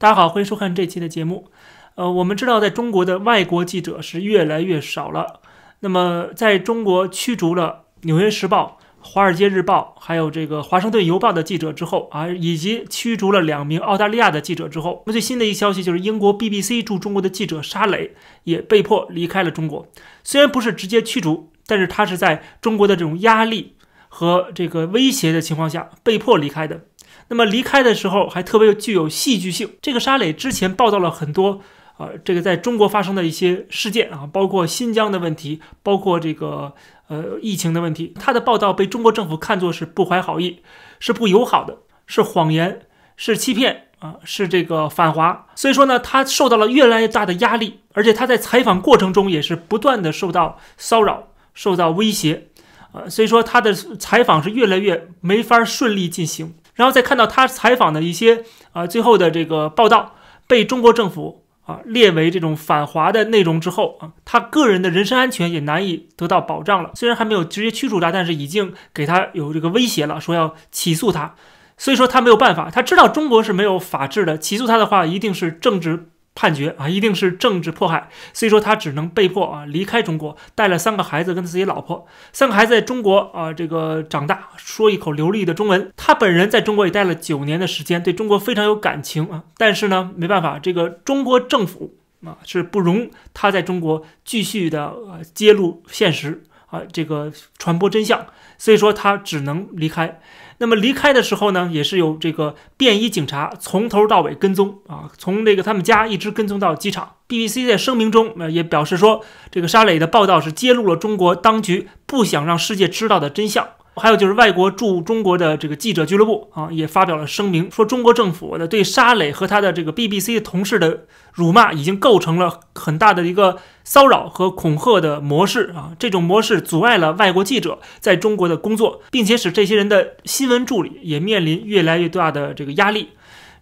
大家好，欢迎收看这期的节目。呃，我们知道，在中国的外国记者是越来越少了。那么，在中国驱逐了《纽约时报》、《华尔街日报》还有这个《华盛顿邮报》的记者之后啊，以及驱逐了两名澳大利亚的记者之后，那最新的一个消息就是，英国 BBC 驻中国的记者沙磊也被迫离开了中国。虽然不是直接驱逐，但是他是在中国的这种压力和这个威胁的情况下被迫离开的。那么离开的时候还特别具有戏剧性。这个沙磊之前报道了很多。啊，这个在中国发生的一些事件啊，包括新疆的问题，包括这个呃疫情的问题，他的报道被中国政府看作是不怀好意，是不友好的，是谎言，是欺骗啊，是这个反华。所以说呢，他受到了越来越大的压力，而且他在采访过程中也是不断的受到骚扰、受到威胁啊，所以说他的采访是越来越没法顺利进行。然后再看到他采访的一些啊最后的这个报道被中国政府。啊，列为这种反华的内容之后啊，他个人的人身安全也难以得到保障了。虽然还没有直接驱逐他，但是已经给他有这个威胁了，说要起诉他。所以说他没有办法，他知道中国是没有法治的，起诉他的话一定是政治。判决啊，一定是政治迫害，所以说他只能被迫啊离开中国，带了三个孩子跟他自己老婆，三个孩子在中国啊这个长大，说一口流利的中文。他本人在中国也待了九年的时间，对中国非常有感情啊。但是呢，没办法，这个中国政府啊是不容他在中国继续的呃揭露现实啊，这个传播真相，所以说他只能离开。那么离开的时候呢，也是有这个便衣警察从头到尾跟踪啊，从这个他们家一直跟踪到机场。BBC 在声明中呃也表示说，这个沙磊的报道是揭露了中国当局不想让世界知道的真相。还有就是外国驻中国的这个记者俱乐部啊，也发表了声明，说中国政府的对沙磊和他的这个 BBC 同事的辱骂，已经构成了很大的一个骚扰和恐吓的模式啊。这种模式阻碍了外国记者在中国的工作，并且使这些人的新闻助理也面临越来越大的这个压力。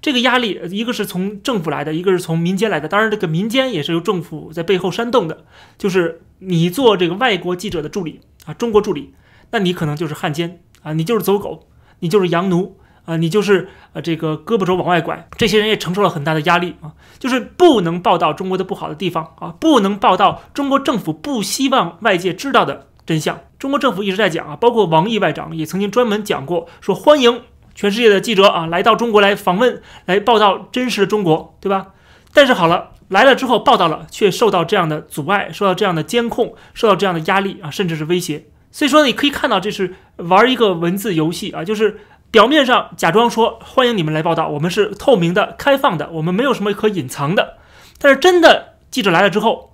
这个压力，一个是从政府来的，一个是从民间来的。当然，这个民间也是由政府在背后煽动的，就是你做这个外国记者的助理啊，中国助理。那你可能就是汉奸啊，你就是走狗，你就是洋奴啊，你就是呃这个胳膊肘往外拐。这些人也承受了很大的压力啊，就是不能报道中国的不好的地方啊，不能报道中国政府不希望外界知道的真相。中国政府一直在讲啊，包括王毅外长也曾经专门讲过，说欢迎全世界的记者啊来到中国来访问，来报道真实的中国，对吧？但是好了，来了之后报道了，却受到这样的阻碍，受到这样的监控，受到这样的压力啊，甚至是威胁。所以说，你可以看到，这是玩一个文字游戏啊，就是表面上假装说欢迎你们来报道，我们是透明的、开放的，我们没有什么可隐藏的。但是真的记者来了之后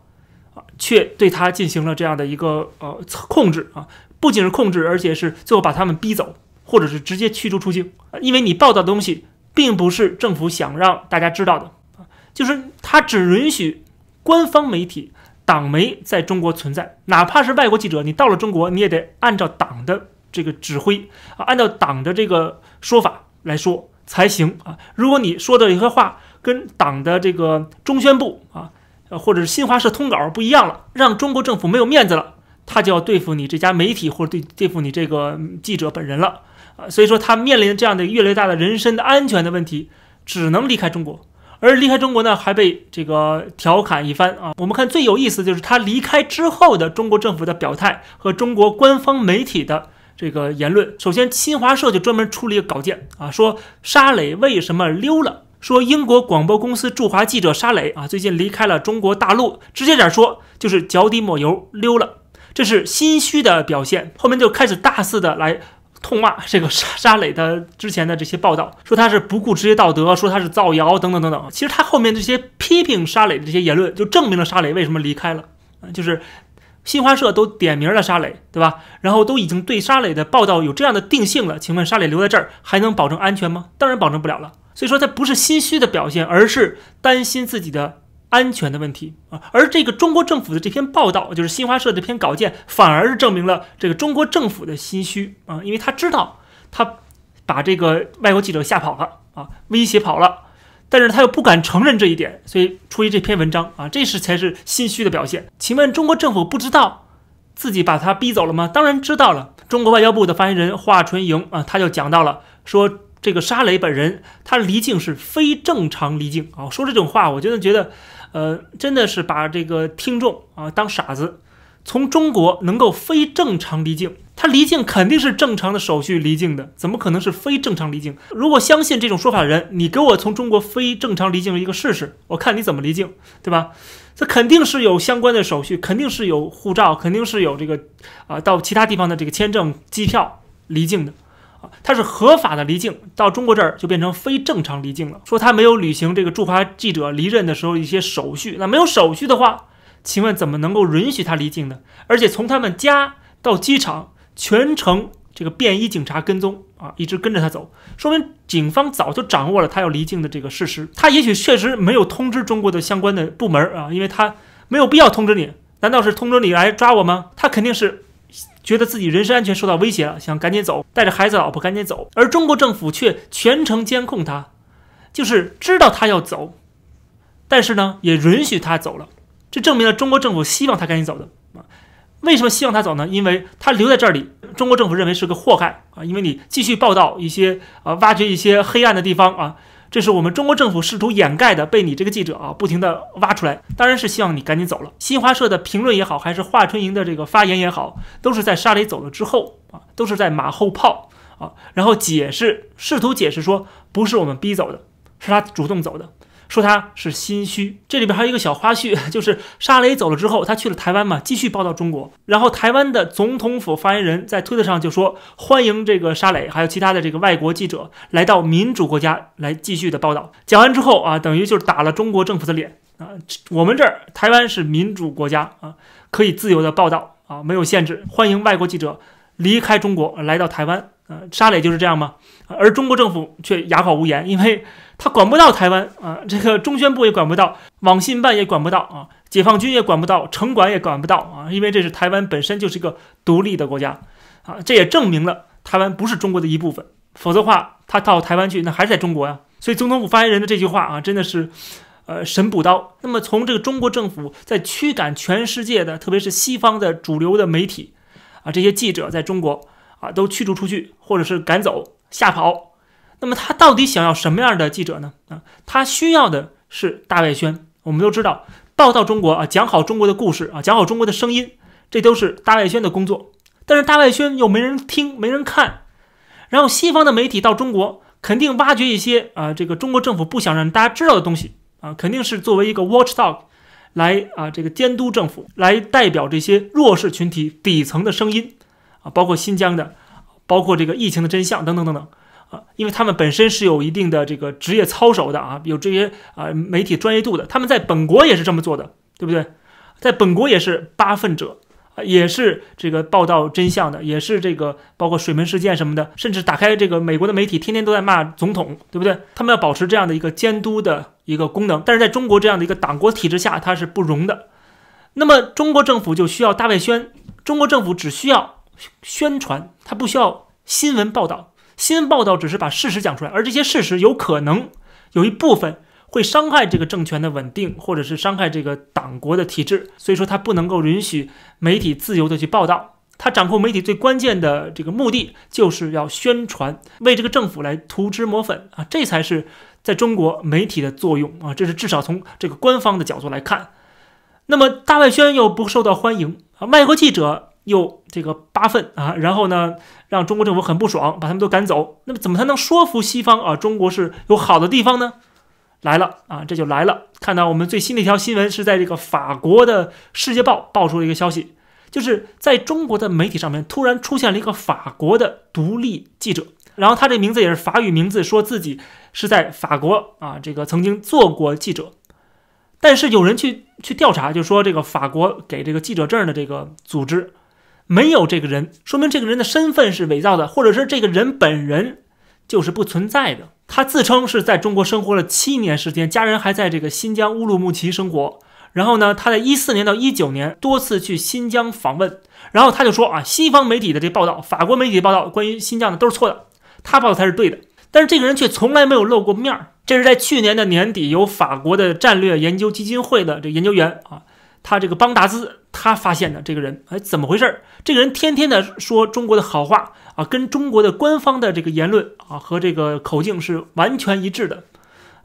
啊，却对他进行了这样的一个呃控制啊，不仅是控制，而且是最后把他们逼走，或者是直接驱逐出境因为你报道的东西并不是政府想让大家知道的啊，就是他只允许官方媒体。党媒在中国存在，哪怕是外国记者，你到了中国，你也得按照党的这个指挥啊，按照党的这个说法来说才行啊。如果你说的一些话跟党的这个中宣部啊，呃，或者是新华社通稿不一样了，让中国政府没有面子了，他就要对付你这家媒体，或者对对付你这个记者本人了啊。所以说，他面临这样的越来越大的人身的安全的问题，只能离开中国。而离开中国呢，还被这个调侃一番啊！我们看最有意思就是他离开之后的中国政府的表态和中国官方媒体的这个言论。首先，新华社就专门出了一个稿件啊，说沙磊为什么溜了？说英国广播公司驻华记者沙磊啊，最近离开了中国大陆。直接点说，就是脚底抹油溜了，这是心虚的表现。后面就开始大肆的来。痛骂这个沙沙磊的之前的这些报道，说他是不顾职业道德，说他是造谣等等等等。其实他后面这些批评沙磊的这些言论，就证明了沙磊为什么离开了。就是新华社都点名了沙磊，对吧？然后都已经对沙磊的报道有这样的定性了。请问沙磊留在这儿还能保证安全吗？当然保证不了了。所以说他不是心虚的表现，而是担心自己的。安全的问题啊，而这个中国政府的这篇报道，就是新华社这篇稿件，反而是证明了这个中国政府的心虚啊，因为他知道他把这个外国记者吓跑了啊，威胁跑了，但是他又不敢承认这一点，所以出于这篇文章啊，这是才是心虚的表现。请问中国政府不知道自己把他逼走了吗？当然知道了。中国外交部的发言人华春莹啊，他就讲到了说。这个沙雷本人他离境是非正常离境啊。说这种话，我真的觉得，呃，真的是把这个听众啊当傻子。从中国能够非正常离境，他离境肯定是正常的手续离境的，怎么可能是非正常离境？如果相信这种说法的人，你给我从中国非正常离境一个试试，我看你怎么离境，对吧？这肯定是有相关的手续，肯定是有护照，肯定是有这个啊到其他地方的这个签证、机票离境的，他是合法的离境，到中国这儿就变成非正常离境了。说他没有履行这个驻华记者离任的时候一些手续，那没有手续的话。请问怎么能够允许他离境呢？而且从他们家到机场，全程这个便衣警察跟踪啊，一直跟着他走，说明警方早就掌握了他要离境的这个事实。他也许确实没有通知中国的相关的部门啊，因为他没有必要通知你。难道是通知你来抓我吗？他肯定是觉得自己人身安全受到威胁了，想赶紧走，带着孩子老婆赶紧走。而中国政府却全程监控他，就是知道他要走，但是呢，也允许他走了。这证明了中国政府希望他赶紧走的啊？为什么希望他走呢？因为他留在这里，中国政府认为是个祸害啊！因为你继续报道一些啊，挖掘一些黑暗的地方啊，这是我们中国政府试图掩盖的，被你这个记者啊不停的挖出来。当然是希望你赶紧走了。新华社的评论也好，还是华春莹的这个发言也好，都是在沙雷走了之后啊，都是在马后炮啊，然后解释，试图解释说不是我们逼走的，是他主动走的。说他是心虚，这里边还有一个小花絮，就是沙雷走了之后，他去了台湾嘛，继续报道中国。然后台湾的总统府发言人在推特上就说，欢迎这个沙雷，还有其他的这个外国记者来到民主国家来继续的报道。讲完之后啊，等于就是打了中国政府的脸啊，我们这儿台湾是民主国家啊，可以自由的报道啊，没有限制，欢迎外国记者离开中国来到台湾。呃，沙磊就是这样吗？而中国政府却哑口无言，因为他管不到台湾啊，这个中宣部也管不到，网信办也管不到啊，解放军也管不到，城管也管不到啊，因为这是台湾本身就是一个独立的国家啊，这也证明了台湾不是中国的一部分，否则话他到台湾去那还是在中国呀。所以总统府发言人的这句话啊，真的是呃神补刀。那么从这个中国政府在驱赶全世界的，特别是西方的主流的媒体啊，这些记者在中国。啊，都驱逐出去，或者是赶走、吓跑。那么他到底想要什么样的记者呢？啊，他需要的是大外宣。我们都知道，报道中国啊，讲好中国的故事啊，讲好中国的声音，这都是大外宣的工作。但是大外宣又没人听，没人看。然后西方的媒体到中国，肯定挖掘一些啊，这个中国政府不想让大家知道的东西啊，肯定是作为一个 watchdog 来啊，这个监督政府，来代表这些弱势群体底层的声音。啊，包括新疆的，包括这个疫情的真相等等等等，啊，因为他们本身是有一定的这个职业操守的啊，有这些啊媒体专业度的，他们在本国也是这么做的，对不对？在本国也是八分者，也是这个报道真相的，也是这个包括水门事件什么的，甚至打开这个美国的媒体，天天都在骂总统，对不对？他们要保持这样的一个监督的一个功能，但是在中国这样的一个党国体制下，它是不容的。那么中国政府就需要大外宣，中国政府只需要。宣传它不需要新闻报道，新闻报道只是把事实讲出来，而这些事实有可能有一部分会伤害这个政权的稳定，或者是伤害这个党国的体制，所以说它不能够允许媒体自由的去报道。它掌控媒体最关键的这个目的就是要宣传，为这个政府来涂脂抹粉啊，这才是在中国媒体的作用啊，这是至少从这个官方的角度来看。那么大外宣又不受到欢迎啊，外国记者。又这个八份啊，然后呢，让中国政府很不爽，把他们都赶走。那么怎么才能说服西方啊？中国是有好的地方呢？来了啊，这就来了。看到我们最新的一条新闻是在这个法国的《世界报》爆出了一个消息，就是在中国的媒体上面突然出现了一个法国的独立记者，然后他这名字也是法语名字，说自己是在法国啊，这个曾经做过记者。但是有人去去调查，就说这个法国给这个记者证的这个组织。没有这个人，说明这个人的身份是伪造的，或者是这个人本人就是不存在的。他自称是在中国生活了七年时间，家人还在这个新疆乌鲁木齐生活。然后呢，他在一四年到一九年多次去新疆访问。然后他就说啊，西方媒体的这报道，法国媒体报道关于新疆的都是错的，他报的才是对的。但是这个人却从来没有露过面儿。这是在去年的年底，由法国的战略研究基金会的这研究员啊，他这个邦达兹。他发现的这个人，哎，怎么回事？这个人天天的说中国的好话啊，跟中国的官方的这个言论啊和这个口径是完全一致的。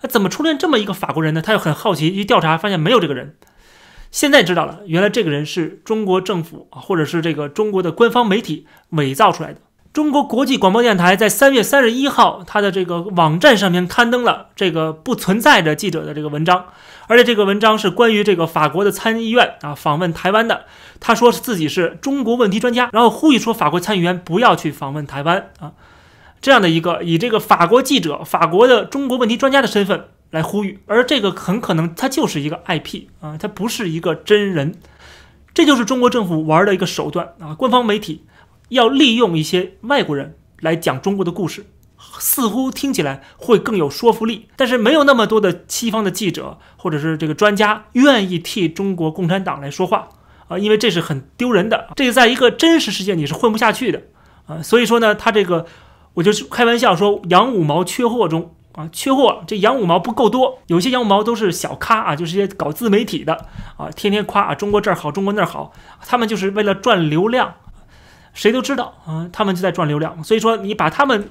那怎么出现这么一个法国人呢？他又很好奇，一调查发现没有这个人。现在知道了，原来这个人是中国政府啊，或者是这个中国的官方媒体伪造出来的。中国国际广播电台在三月三十一号，它的这个网站上面刊登了这个不存在的记者的这个文章，而且这个文章是关于这个法国的参议院啊访问台湾的。他说是自己是中国问题专家，然后呼吁说法国参议员不要去访问台湾啊，这样的一个以这个法国记者、法国的中国问题专家的身份来呼吁，而这个很可能他就是一个 IP 啊，他不是一个真人，这就是中国政府玩的一个手段啊，官方媒体。要利用一些外国人来讲中国的故事，似乎听起来会更有说服力。但是没有那么多的西方的记者或者是这个专家愿意替中国共产党来说话啊，因为这是很丢人的。这个在一个真实世界你是混不下去的啊。所以说呢，他这个我就是开玩笑说，洋五毛缺货中啊，缺货。这羊五毛不够多，有些羊五毛都是小咖啊，就是些搞自媒体的啊，天天夸啊中国这儿好，中国那儿好，他们就是为了赚流量。谁都知道啊，他们就在赚流量。所以说，你把他们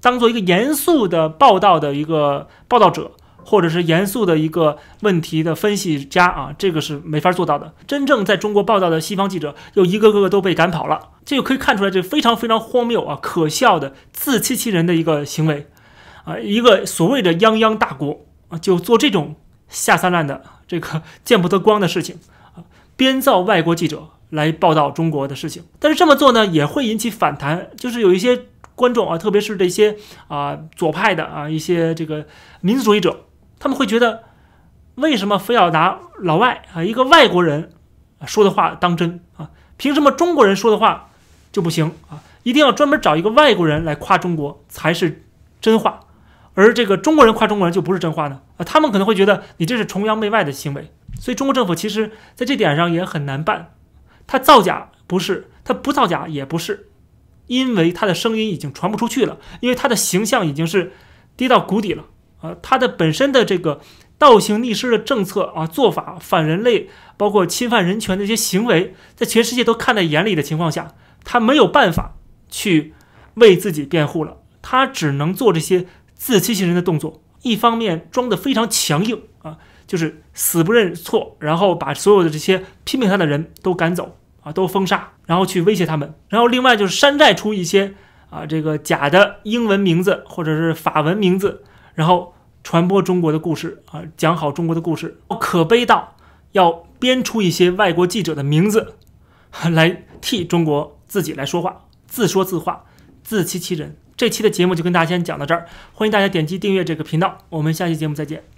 当做一个严肃的报道的一个报道者，或者是严肃的一个问题的分析家啊，这个是没法做到的。真正在中国报道的西方记者，又一个个都被赶跑了，这就可以看出来，这非常非常荒谬啊、可笑的自欺欺人的一个行为啊！一个所谓的泱泱大国啊，就做这种下三滥的、这个见不得光的事情啊，编造外国记者。来报道中国的事情，但是这么做呢也会引起反弹，就是有一些观众啊，特别是这些啊左派的啊一些这个民族主义者，他们会觉得，为什么非要拿老外啊一个外国人说的话当真啊？凭什么中国人说的话就不行啊？一定要专门找一个外国人来夸中国才是真话，而这个中国人夸中国人就不是真话呢？啊，他们可能会觉得你这是崇洋媚外的行为，所以中国政府其实在这点上也很难办。他造假不是，他不造假也不是，因为他的声音已经传不出去了，因为他的形象已经是跌到谷底了啊！他的本身的这个倒行逆施的政策啊、做法、反人类、包括侵犯人权的一些行为，在全世界都看在眼里的情况下，他没有办法去为自己辩护了，他只能做这些自欺欺人的动作，一方面装得非常强硬啊。就是死不认错，然后把所有的这些批评他的人都赶走啊，都封杀，然后去威胁他们。然后另外就是山寨出一些啊这个假的英文名字或者是法文名字，然后传播中国的故事啊，讲好中国的故事。可悲到要编出一些外国记者的名字来替中国自己来说话，自说自话，自欺欺人。这期的节目就跟大家先讲到这儿，欢迎大家点击订阅这个频道，我们下期节目再见。